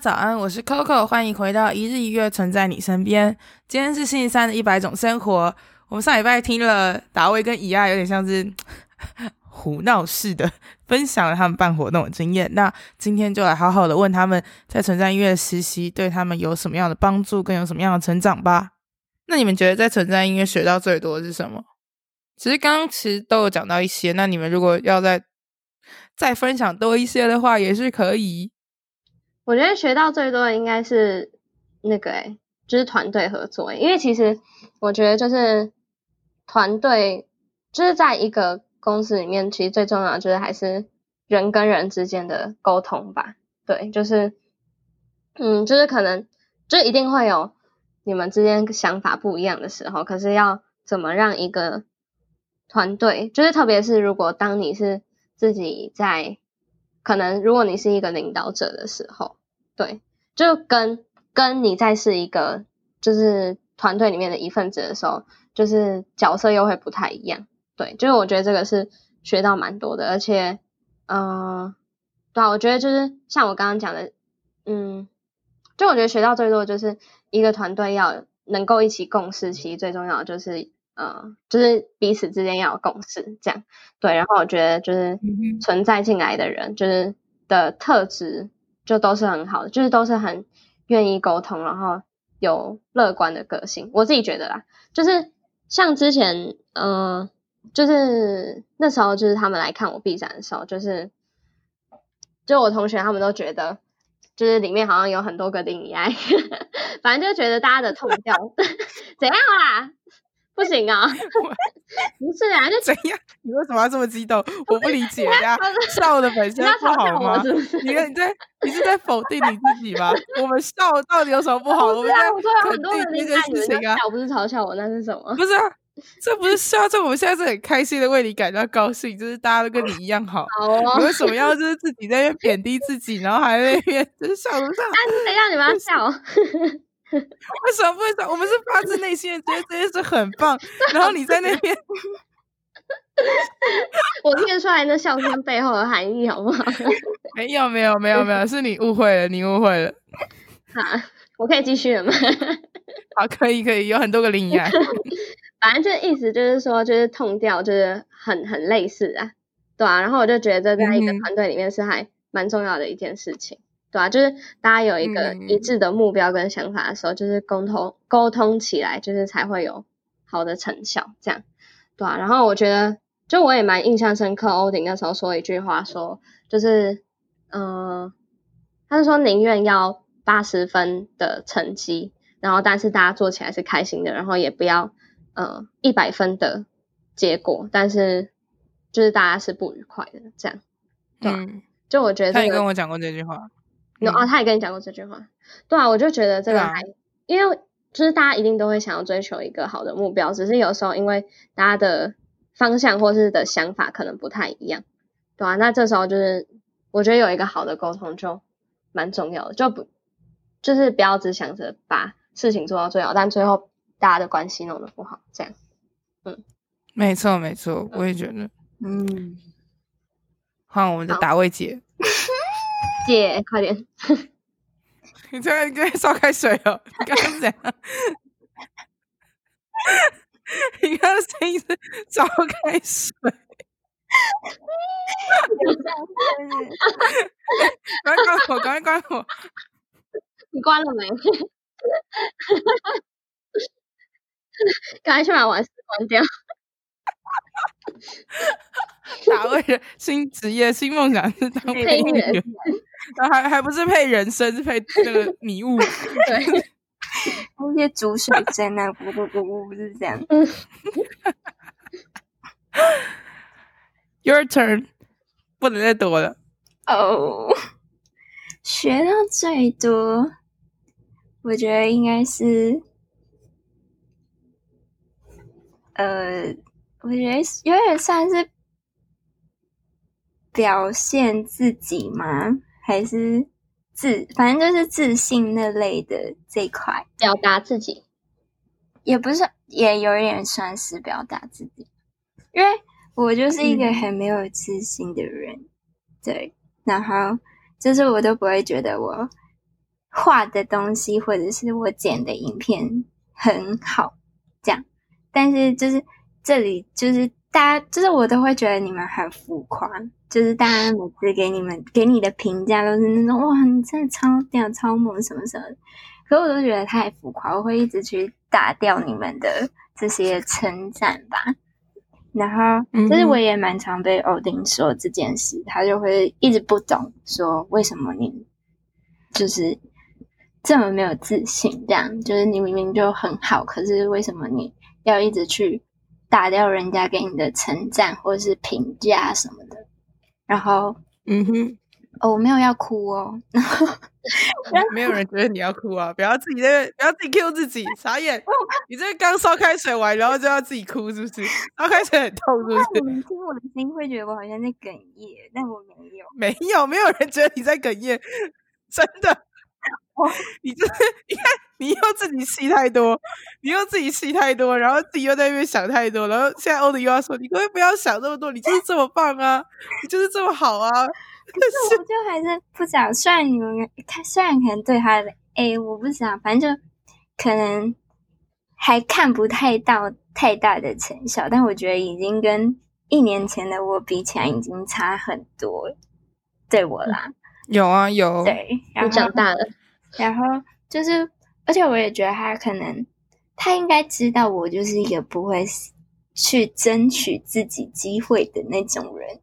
早安，我是 Coco，欢迎回到一日一月，存在你身边。今天是星期三的一百种生活。我们上礼拜听了达维跟以爱，有点像是 胡闹似的分享了他们办活动的经验。那今天就来好好的问他们在存在音乐实习对他们有什么样的帮助，更有什么样的成长吧。那你们觉得在存在音乐学到最多的是什么？其实刚刚其实都有讲到一些。那你们如果要再再分享多一些的话，也是可以。我觉得学到最多的应该是那个诶，就是团队合作，因为其实我觉得就是团队就是在一个公司里面，其实最重要的就是还是人跟人之间的沟通吧。对，就是嗯，就是可能就一定会有你们之间想法不一样的时候，可是要怎么让一个团队，就是特别是如果当你是自己在，可能如果你是一个领导者的时候。对，就跟跟你在是一个就是团队里面的一份子的时候，就是角色又会不太一样。对，就是我觉得这个是学到蛮多的，而且，嗯、对啊，我觉得就是像我刚刚讲的，嗯，就我觉得学到最多的就是一个团队要能够一起共事，其实最重要的就是，呃，就是彼此之间要有共识，这样。对，然后我觉得就是存在进来的人，就是的特质。就都是很好的，就是都是很愿意沟通，然后有乐观的个性。我自己觉得啦，就是像之前，嗯、呃，就是那时候，就是他们来看我毕展的时候，就是就我同学他们都觉得，就是里面好像有很多个林爱，反正就觉得大家的痛调 怎样啦？不行啊，不是啊，就怎样？你为什么要这么激动？我不理解呀，笑的本身不好吗？是是你你在你是在否定你自己吗？我们笑到底有什么不好？我们在肯定这件事情啊，笑不是嘲笑我，那是什么？不是啊，这不是笑，这我们现在是很开心的为你感到高兴，就是大家都跟你一样好。好哦，你为什么要就是自己在那边贬低自己，然后还在那边 就是笑不上？啊，谁让你们要笑？为什么不会笑？我们是发自内心的觉得这件事很棒，然后你在那边，我听得出来那笑声背后的含义，好不好？没有，没有，没有，没有，是你误会了，你误会了。好，我可以继续了吗？好，可以，可以，有很多个林言。反正这意思就是说，就是痛掉就是很很类似啊，对啊。然后我就觉得，在一个团队里面是还蛮重要的一件事情。对啊，就是大家有一个一致的目标跟想法的时候，嗯、就是沟通沟通起来，就是才会有好的成效。这样，对啊。然后我觉得，就我也蛮印象深刻，欧鼎那时候说一句话说，说就是，嗯、呃，他是说宁愿要八十分的成绩，然后但是大家做起来是开心的，然后也不要呃一百分的结果，但是就是大家是不愉快的。这样，对、啊嗯、就我觉得、这个、他也跟我讲过这句话。有啊，他也跟你讲过这句话，对啊，我就觉得这个还，啊、因为就是大家一定都会想要追求一个好的目标，只是有时候因为大家的方向或是的想法可能不太一样，对啊，那这时候就是我觉得有一个好的沟通就蛮重要的，就不就是不要只想着把事情做到最好，但最后大家的关系弄得不好，这样，嗯，没错没错，我也觉得，嗯，换我们的达味姐。姐，快点！你这个在烧开水哦？你刚刚是怎样？你刚刚声音是烧开水。赶快关火！赶快关火！你关了没？赶快去把瓦斯关掉。达味的新职业、新梦想是当配音员。还还不是配人参，是配那个 迷雾。对，那些煮水声啊，咕咕咕咕，是这样。Your turn，不能再多了。哦，oh, 学到最多，我觉得应该是，呃，我觉得有点算是表现自己吗？还是自，反正就是自信那类的这一块，表达自己，也不是，也有一点算是表达自己，因为我就是一个很没有自信的人，嗯、对。然后就是我都不会觉得我画的东西或者是我剪的影片很好，这样。但是就是这里就是大家就是我都会觉得你们很浮夸，就是大家每次给你们给你的评价都是那种哇，你真的超屌超猛什么什么的，可我都觉得太浮夸，我会一直去打掉你们的这些称赞吧。然后，就是我也蛮常被欧丁说这件事，嗯、他就会一直不懂，说为什么你就是这么没有自信，这样就是你明明就很好，可是为什么你要一直去打掉人家给你的称赞或者是评价什么的？然后，嗯哼。哦，我没有要哭哦，没有人觉得你要哭啊！不要自己在，不要自己 Q 自己，傻眼！你这刚烧开水完，然后就要自己哭，是不是？烧开水很痛，是不是？你听我的声音会觉得我好像在哽咽，但我没有，没有，没有人觉得你在哽咽，真的。哦，你就是你看，你又自己戏太多，你又自己戏太多，然后自己又在那边想太多，然后现在欧迪又要说，你可不可以不要想这么多？你就是这么棒啊，你就是这么好啊！可是我就还是不知道，虽然你们看，虽然可能对他的，哎，我不想，反正就可能还看不太到太大的成效，但我觉得已经跟一年前的我比起来，已经差很多了，对我啦。有啊，有。对，然后长大了，然后就是，而且我也觉得他可能，他应该知道我就是一个不会去争取自己机会的那种人。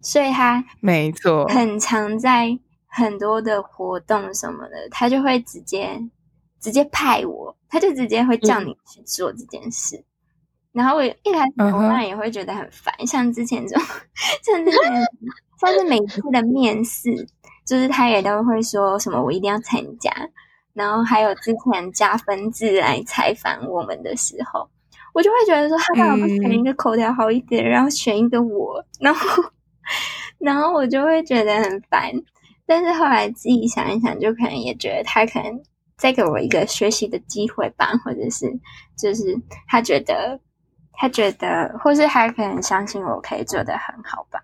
所以他没错，很常在很多的活动什么的，他就会直接直接派我，他就直接会叫你去做这件事。嗯、然后我一开始我当然也会觉得很烦，像之前这种，像之前像是每次的面试，就是他也都会说什么我一定要参加。然后还有之前加分制来采访我们的时候，我就会觉得说他干嘛不选一个口条好一点，嗯、然后选一个我，然后。然后我就会觉得很烦，但是后来自己想一想，就可能也觉得他可能再给我一个学习的机会吧，或者是就是他觉得他觉得，或是他可能相信我可以做得很好吧，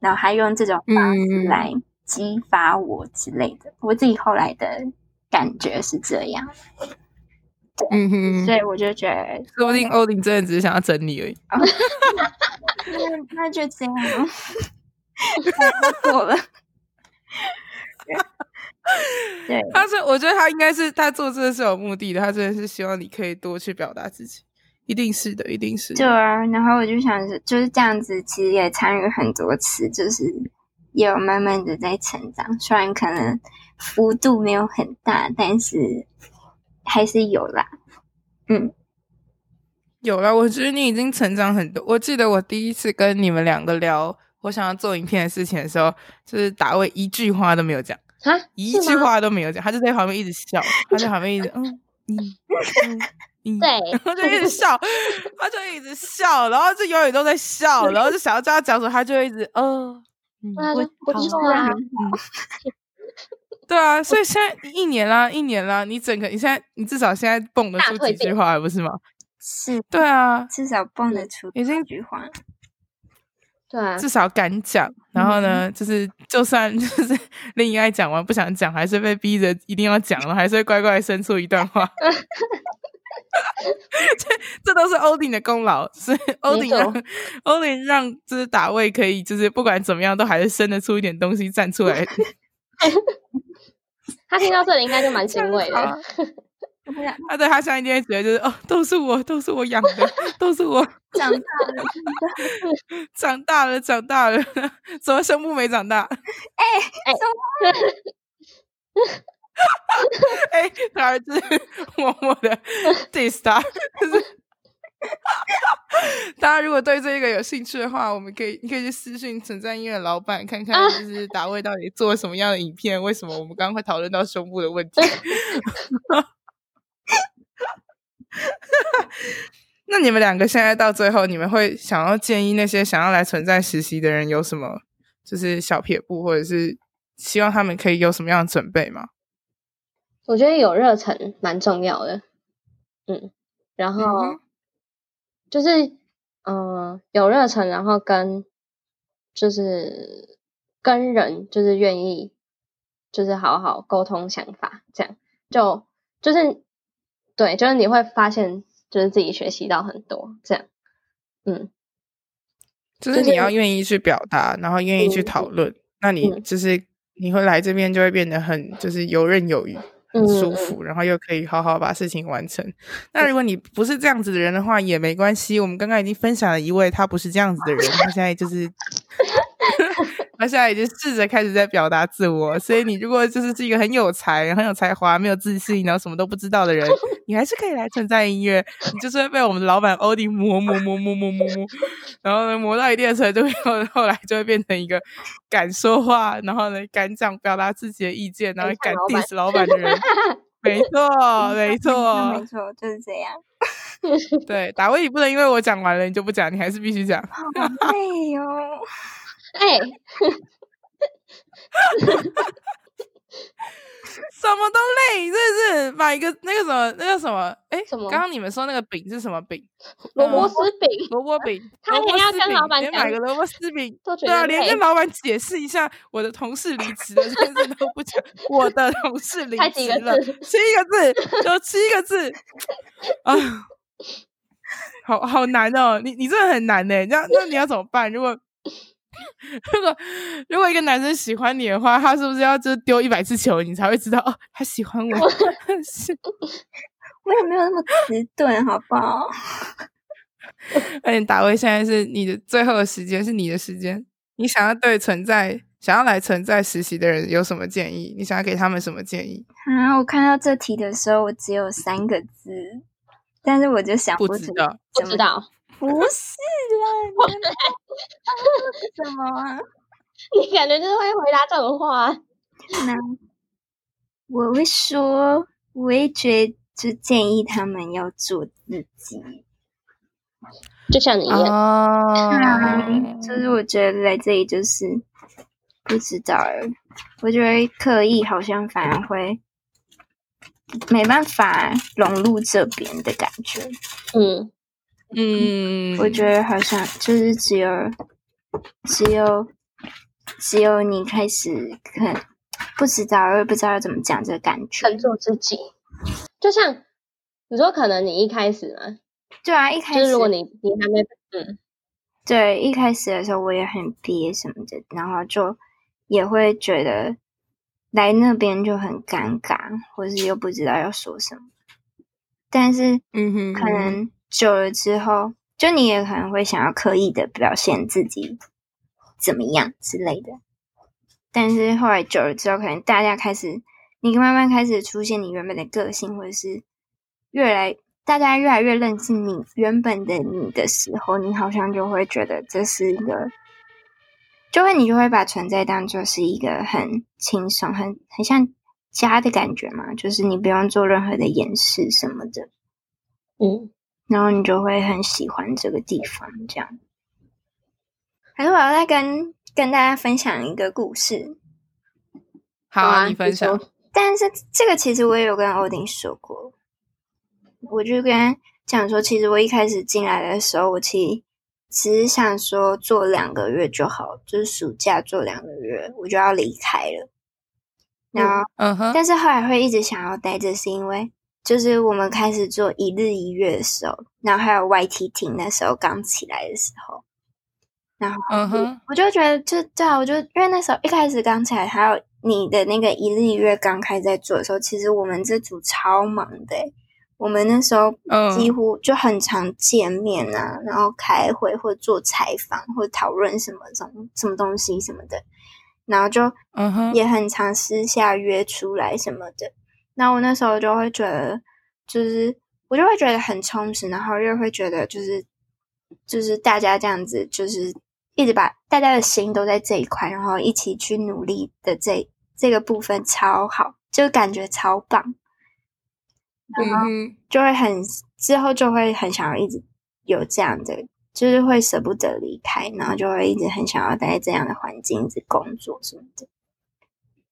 然后他用这种方式来激发我之类的。嗯、我自己后来的感觉是这样，嗯哼，所以我就觉得，说不定欧林真的只是想要整你而已。那 那就这样。他做了，对，他是，我觉得他应该是他做这个是有目的的，他真的是希望你可以多去表达自己，一定是的，一定是的。对啊，然后我就想着就是这样子，其实也参与很多次，就是也有慢慢的在成长，虽然可能幅度没有很大，但是还是有啦。嗯，有了，我觉得你已经成长很多。我记得我第一次跟你们两个聊。我想要做影片的事情的时候，就是大卫一句话都没有讲，啊，一句话都没有讲，他就在旁边一直笑，他在旁边一直嗯嗯嗯嗯，对，然后就一直笑，他就一直笑，然后就永远都在笑，然后就想要叫他讲什么，他就一直呃，我我错啊，对啊，所以现在一年啦，一年啦，你整个你现在你至少现在蹦得出几句话，不是吗？是，对啊，至少蹦得出已经几句话。对啊，至少敢讲，然后呢，嗯、就是就算 就是另一爱讲完不想讲，还是被逼着一定要讲了，还是会乖乖伸出一段话。这 这都是欧丁的功劳，所以欧丁让欧丁让就是打位可以就是不管怎么样都还是生得出一点东西站出来。他听到这里应该就蛮欣慰的。他对他现在一定会觉得就是哦，都是我，都是我养的，都是我长大了，长大了，长大了，怎么胸部没长大？哎哎，他儿子默默的 diss 他，就是。大家如果对这个有兴趣的话，我们可以你可以去私信存在音乐老板，看看就是达卫到底做了什么样的影片，啊、为什么我们刚刚会讨论到胸部的问题。那你们两个现在到最后，你们会想要建议那些想要来存在实习的人有什么就是小撇步，或者是希望他们可以有什么样的准备吗？我觉得有热忱蛮重要的，嗯，然后。嗯就是，嗯、呃，有热忱，然后跟就是跟人就是愿意，就是好好沟通想法，这样就就是对，就是你会发现，就是自己学习到很多，这样，嗯，就是你要愿意去表达，然后愿意去讨论，嗯、那你就是你会来这边就会变得很就是游刃有余。很舒服，然后又可以好好把事情完成。那如果你不是这样子的人的话，也没关系。我们刚刚已经分享了一位他不是这样子的人，他现在就是，他现在已经试着开始在表达自我。所以你如果就是是一个很有才、很有才华、没有自信，然后什么都不知道的人，你还是可以来存在音乐。你就是会被我们的老板欧弟磨磨磨磨磨磨磨，然后呢磨到一定的程度以后，后来就会变成一个敢说话，然后呢敢讲表达自己的意见，然后敢 diss 老板的人。没错，没 错，没错，就是这样。对，打威，你不能因为我讲完了，你就不讲，你还是必须讲。好累哦，哎。什么都累，真的是买一个那个什么，那个什么？哎，什么？刚刚你们说那个饼是什么饼？萝卜丝饼，萝卜饼。他连要跟老板讲，买个萝卜丝饼，对啊，连跟老板解释一下我的同事离职了这件事都不讲。我的同事离职了，七个字，就七个字啊，好好难哦！你你真的很难呢，那那你要怎么办？如果 如果如果一个男生喜欢你的话，他是不是要就丢一百次球，你才会知道哦，他喜欢我？是，我也没有那么迟钝，好不好？而且达味现在是你的最后的时间，是你的时间。你想要对存在想要来存在实习的人有什么建议？你想要给他们什么建议？啊，我看到这题的时候，我只有三个字，但是我就想不知道，不知道。不是啦，什么啊？你感觉就是会回答这种话？那我会说，我也觉得就建议他们要做自己，就像你一样。就是我觉得来这里就是不知道，我觉得刻意好像反而会没办法融入这边的感觉。嗯。嗯，我觉得好像就是只有，只有，只有你开始看，不知道，我也不知道要怎么讲这个感觉。很做自己，就像你说，可能你一开始嘛，对啊，一开始就是如果你你还没嗯，对，一开始的时候我也很憋什么的，然后就也会觉得来那边就很尴尬，或是又不知道要说什么，但是嗯哼，可能。久了之后，就你也可能会想要刻意的表现自己怎么样之类的。但是后来久了之后，可能大家开始，你慢慢开始出现你原本的个性，或者是越来大家越来越认识你原本的你的时候，你好像就会觉得这是一个，就会你就会把存在当做是一个很轻松、很很像家的感觉嘛，就是你不用做任何的掩饰什么的，嗯。然后你就会很喜欢这个地方，这样。还是我要再跟跟大家分享一个故事。好啊，你分享。但是这个其实我也有跟欧丁说过，我就跟他讲说，其实我一开始进来的时候，我其实只是想说做两个月就好，就是暑假做两个月，我就要离开了。然后，嗯哼，但是后来会一直想要待着，是因为。就是我们开始做一日一月的时候，然后还有 YTT 那时候刚起来的时候，然后嗯哼，我就觉得就对啊，我就因为那时候一开始刚起来，还有你的那个一日一月刚开始在做的时候，其实我们这组超忙的，我们那时候几乎就很常见面啊，然后开会或者做采访或者讨论什么什么什么东西什么的，然后就嗯哼也很常私下约出来什么的。然后我那时候就会觉得，就是我就会觉得很充实，然后又会觉得就是就是大家这样子，就是一直把大家的心都在这一块，然后一起去努力的这这个部分超好，就感觉超棒，然后就会很之后就会很想要一直有这样的。就是会舍不得离开，然后就会一直很想要待在这样的环境，一直工作什么的。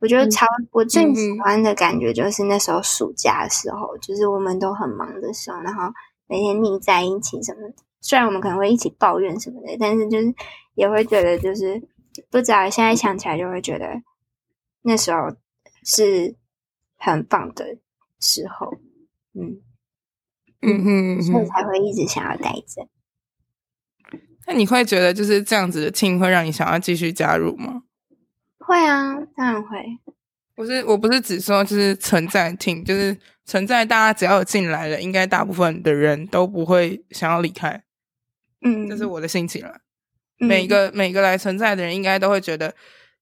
我觉得超我最喜欢的感觉就是那时候暑假的时候，就是我们都很忙的时候，然后每天腻在一起什么的。虽然我们可能会一起抱怨什么的，但是就是也会觉得就是不知道，现在想起来就会觉得那时候是很棒的时候。嗯嗯哼，所以才会一直想要待着。那你会觉得就是这样子的 team 会让你想要继续加入吗？会啊，当然会。不是，我不是只说就是存在 team，就是存在大家只要有进来了，应该大部分的人都不会想要离开。嗯，这是我的心情了。嗯、每一个每个来存在的人，应该都会觉得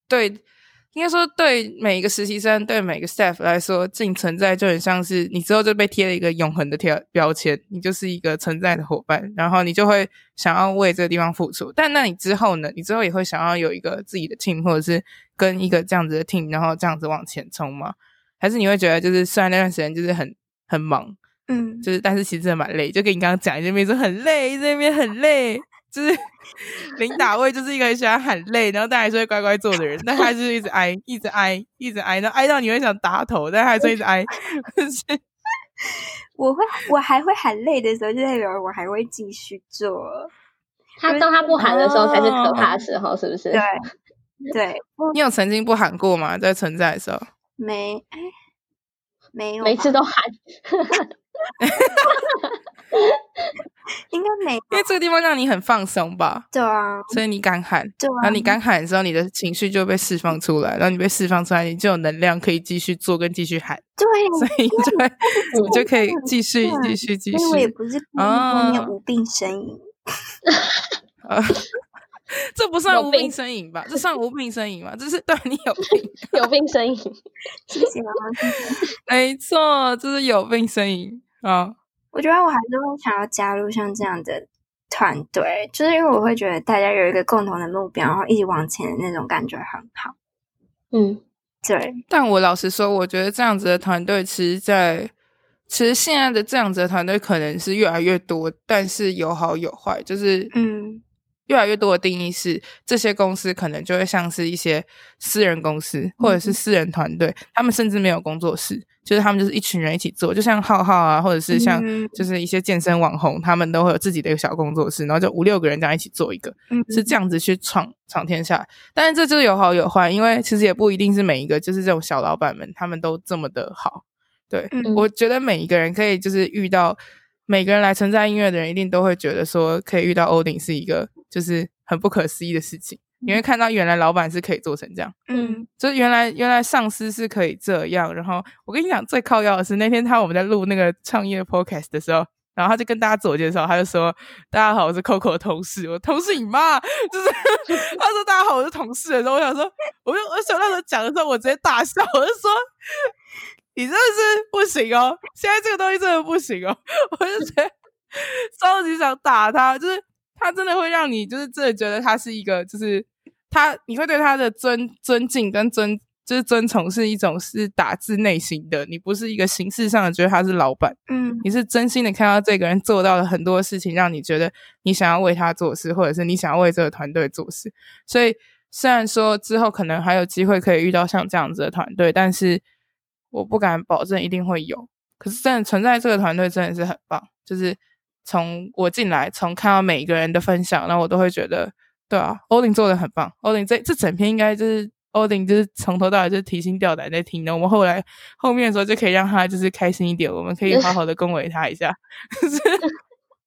对。应该说，对每一个实习生，对每个 staff 来说，进存在就很像是你之后就被贴了一个永恒的贴标签，你就是一个存在的伙伴，然后你就会想要为这个地方付出。但那你之后呢？你之后也会想要有一个自己的 team，或者是跟一个这样子的 team，然后这样子往前冲吗？还是你会觉得，就是虽然那段时间就是很很忙，嗯，就是但是其实真的蛮累，就跟你刚刚讲，这边说很累，这边很累。就是 领打位就是一个很喜欢喊累，然后但还是会乖乖坐的人，但他就是一直挨，一直挨，一直挨，然后挨到你会想打头，但还是一直挨。我会，我还会喊累的时候，就代表我还会继续做。他当他不喊的时候才是可怕的时候，是不是？对对。你有曾经不喊过吗？在存在的时候？没，没有，每次都喊。应该没，因为这个地方让你很放松吧？对啊，所以你敢喊，对啊，然后你敢喊的时候，你的情绪就被释放出来，然后你被释放出来，你就有能量可以继续做跟继续喊。对，所以就会你就可以继续继续继续。因为我也不是后面无病呻吟啊，这不算无病呻吟吧？这算无病呻吟吗？这是对你有病，有病呻吟。谢谢妈妈。没错，这是有病呻吟啊。我觉得我还是会想要加入像这样的团队，就是因为我会觉得大家有一个共同的目标，然后一起往前的那种感觉很好。嗯，对。但我老实说，我觉得这样子的团队，其实在，在其实现在的这样子的团队可能是越来越多，但是有好有坏，就是嗯。越来越多的定义是，这些公司可能就会像是一些私人公司，或者是私人团队，嗯、他们甚至没有工作室，就是他们就是一群人一起做，就像浩浩啊，或者是像就是一些健身网红，他们都会有自己的一个小工作室，然后就五六个人这样一起做一个，嗯、是这样子去闯闯天下。但是这就是有好有坏，因为其实也不一定是每一个就是这种小老板们他们都这么的好。对、嗯、我觉得每一个人可以就是遇到每个人来存在音乐的人，一定都会觉得说可以遇到欧鼎是一个。就是很不可思议的事情，你会看到原来老板是可以做成这样，嗯，就是原来原来上司是可以这样。然后我跟你讲，最靠要的是那天他我们在录那个创业 podcast 的时候，然后他就跟大家自我介绍，他就说：“大家好，我是 Coco 的同事。”我同事你妈，就是 他说：“大家好，我是同事。”的时候，我想说，我就我想那时候讲的时候，我直接大笑，我就说：“你真的是不行哦，现在这个东西真的不行哦。”我就觉得超级想打他，就是。他真的会让你，就是真的觉得他是一个，就是他，你会对他的尊尊敬跟尊，就是尊崇是一种是打自内心的，你不是一个形式上的觉得他是老板，嗯，你是真心的看到这个人做到了很多事情，让你觉得你想要为他做事，或者是你想要为这个团队做事。所以虽然说之后可能还有机会可以遇到像这样子的团队，但是我不敢保证一定会有。可是真的存在这个团队真的是很棒，就是。从我进来，从看到每一个人的分享，那我都会觉得，对啊，欧林做的很棒。欧林这这整篇应该就是欧林，就是从头到尾就是提心吊胆在听的。我们后来后面的时候就可以让他就是开心一点，我们可以好好的恭维他一下。就是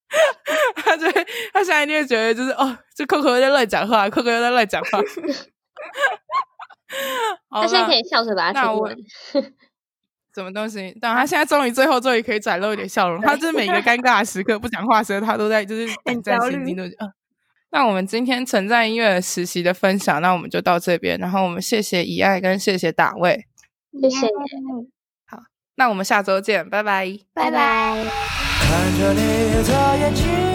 他就他现在一定会觉得就是哦，这 Coco 又在乱讲话，Coco 又在乱讲话。他现在可以笑着把他听完。什么东西？但他现在终于最后终于可以展露一点笑容。他就是每一个尴尬的时刻、不讲话的时，他 都在就是胆战心惊的。嗯，那我们今天存在音乐实习的分享，那我们就到这边。然后我们谢谢以爱跟谢谢大卫，谢谢。好，那我们下周见，拜拜，拜拜。看着你的眼睛